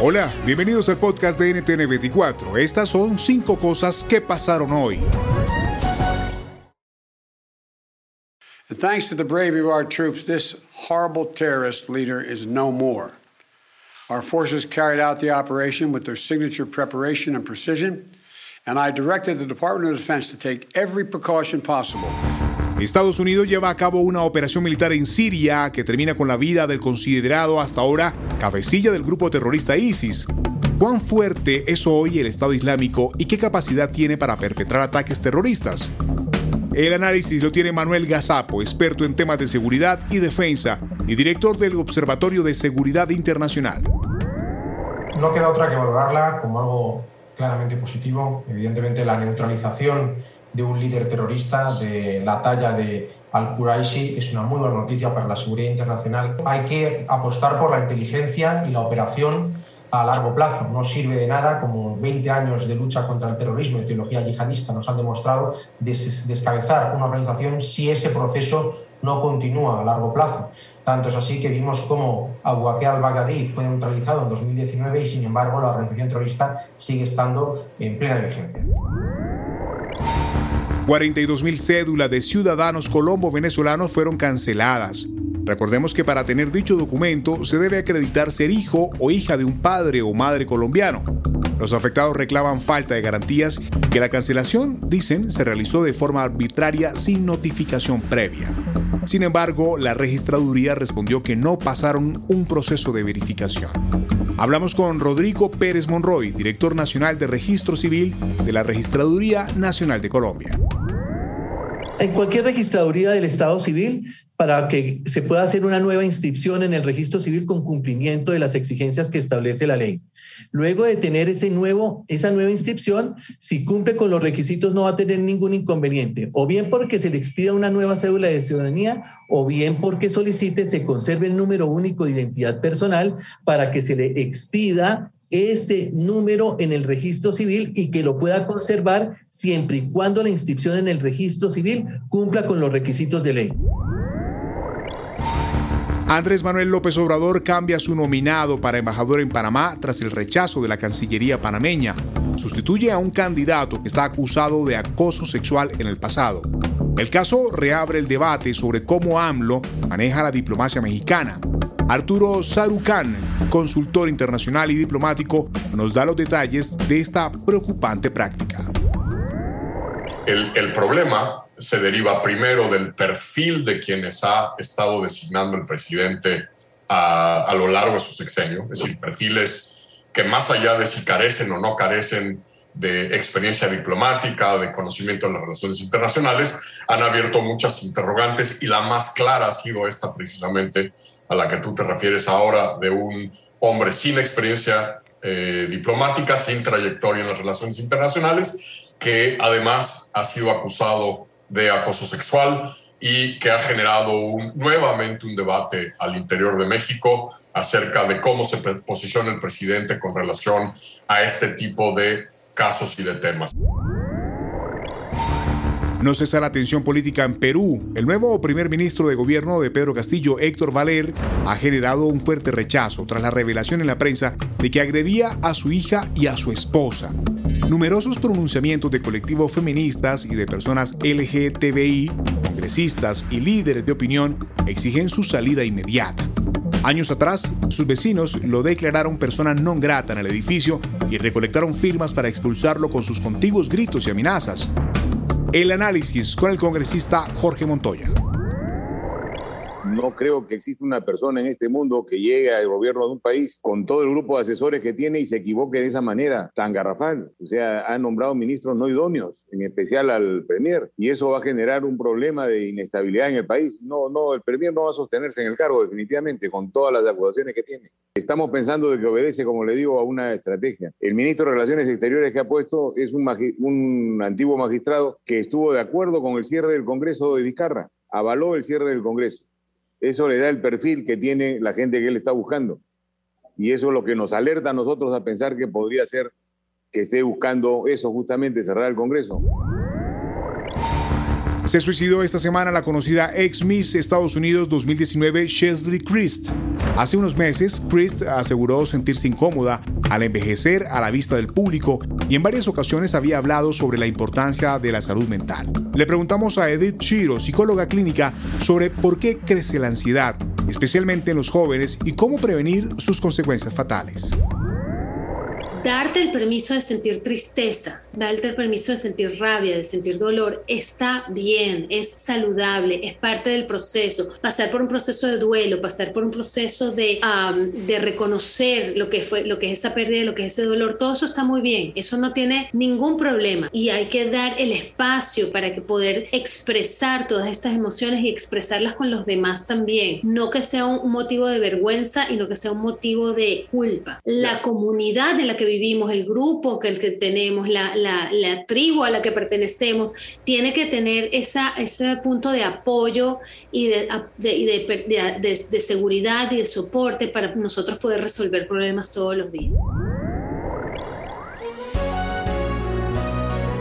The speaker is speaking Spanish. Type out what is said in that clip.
Hola, bienvenidos al podcast de NTN 24. Estas son cinco cosas que pasaron hoy. And thanks to the bravery of our troops, this horrible terrorist leader is no more. Our forces carried out the operation with their signature preparation and precision, and I directed the Department of Defense to take every precaution possible. Estados Unidos lleva a cabo una operación militar en Siria que termina con la vida del considerado hasta ahora cabecilla del grupo terrorista ISIS. ¿Cuán fuerte es hoy el Estado Islámico y qué capacidad tiene para perpetrar ataques terroristas? El análisis lo tiene Manuel Gazapo, experto en temas de seguridad y defensa y director del Observatorio de Seguridad Internacional. No queda otra que valorarla como algo claramente positivo. Evidentemente la neutralización de un líder terrorista de la talla de al-Quraishi es una muy buena noticia para la seguridad internacional. Hay que apostar por la inteligencia y la operación a largo plazo. No sirve de nada, como 20 años de lucha contra el terrorismo y teología yihadista nos han demostrado, descabezar una organización si ese proceso no continúa a largo plazo. Tanto es así que vimos cómo Abu Bakr al-Baghdadi fue neutralizado en 2019 y, sin embargo, la organización terrorista sigue estando en plena vigencia. 42.000 cédulas de ciudadanos colombo-venezolanos fueron canceladas. Recordemos que para tener dicho documento se debe acreditar ser hijo o hija de un padre o madre colombiano. Los afectados reclaman falta de garantías que la cancelación, dicen, se realizó de forma arbitraria sin notificación previa. Sin embargo, la registraduría respondió que no pasaron un proceso de verificación. Hablamos con Rodrigo Pérez Monroy, director nacional de Registro Civil de la Registraduría Nacional de Colombia. En cualquier registraduría del Estado Civil para que se pueda hacer una nueva inscripción en el registro civil con cumplimiento de las exigencias que establece la ley. Luego de tener ese nuevo, esa nueva inscripción, si cumple con los requisitos no va a tener ningún inconveniente, o bien porque se le expida una nueva cédula de ciudadanía, o bien porque solicite se conserve el número único de identidad personal para que se le expida ese número en el registro civil y que lo pueda conservar siempre y cuando la inscripción en el registro civil cumpla con los requisitos de ley. Andrés Manuel López Obrador cambia su nominado para embajador en Panamá tras el rechazo de la Cancillería panameña. Sustituye a un candidato que está acusado de acoso sexual en el pasado. El caso reabre el debate sobre cómo AMLO maneja la diplomacia mexicana. Arturo Sarucán, consultor internacional y diplomático, nos da los detalles de esta preocupante práctica. El, el problema se deriva primero del perfil de quienes ha estado designando el presidente a, lo largo de su sexenio, es decir, perfiles que más allá de si carecen o no carecen de experiencia diplomática, de conocimiento de las relaciones internacionales, han abierto muchas interrogantes y la más clara ha sido esta precisamente a la que tú te refieres ahora, de un hombre sin experiencia eh, diplomática, sin trayectoria en las relaciones internacionales, que además ha sido acusado de acoso sexual y que ha generado un, nuevamente un debate al interior de México acerca de cómo se posiciona el presidente con relación a este tipo de casos y de temas. No cesa la tensión política en Perú. El nuevo primer ministro de gobierno de Pedro Castillo, Héctor Valer, ha generado un fuerte rechazo tras la revelación en la prensa de que agredía a su hija y a su esposa. Numerosos pronunciamientos de colectivos feministas y de personas LGTBI, congresistas y líderes de opinión exigen su salida inmediata. Años atrás, sus vecinos lo declararon persona non grata en el edificio y recolectaron firmas para expulsarlo con sus contiguos gritos y amenazas. El análisis con el congresista Jorge Montoya. No creo que exista una persona en este mundo que llegue al gobierno de un país con todo el grupo de asesores que tiene y se equivoque de esa manera tan garrafal. O sea, ha nombrado ministros no idóneos, en especial al Premier, y eso va a generar un problema de inestabilidad en el país. No, no, el Premier no va a sostenerse en el cargo definitivamente con todas las acusaciones que tiene. Estamos pensando de que obedece, como le digo, a una estrategia. El ministro de Relaciones Exteriores que ha puesto es un, un antiguo magistrado que estuvo de acuerdo con el cierre del Congreso de Vizcarra, avaló el cierre del Congreso eso le da el perfil que tiene la gente que él está buscando. Y eso es lo que nos alerta a nosotros a pensar que podría ser que esté buscando eso justamente, cerrar el Congreso. Se suicidó esta semana la conocida ex Miss Estados Unidos 2019 Chesley Christ. Hace unos meses, Christ aseguró sentirse incómoda al envejecer a la vista del público y en varias ocasiones había hablado sobre la importancia de la salud mental. Le preguntamos a Edith Chiro, psicóloga clínica, sobre por qué crece la ansiedad, especialmente en los jóvenes, y cómo prevenir sus consecuencias fatales darte el permiso de sentir tristeza, darte el permiso de sentir rabia, de sentir dolor, está bien, es saludable, es parte del proceso. Pasar por un proceso de duelo, pasar por un proceso de, de reconocer lo que, fue, lo que es esa pérdida, lo que es ese dolor, todo eso está muy bien, eso no tiene ningún problema y hay que dar el espacio para que poder expresar todas estas emociones y expresarlas con los demás también, no que sea un motivo de vergüenza y no que sea un motivo de culpa. La comunidad en la que vivimos, el grupo que, el que tenemos, la, la, la, tribu a la que pertenecemos, tiene que tener esa, ese punto de apoyo y, de, de, de, de seguridad y de soporte para nosotros poder resolver problemas todos los días.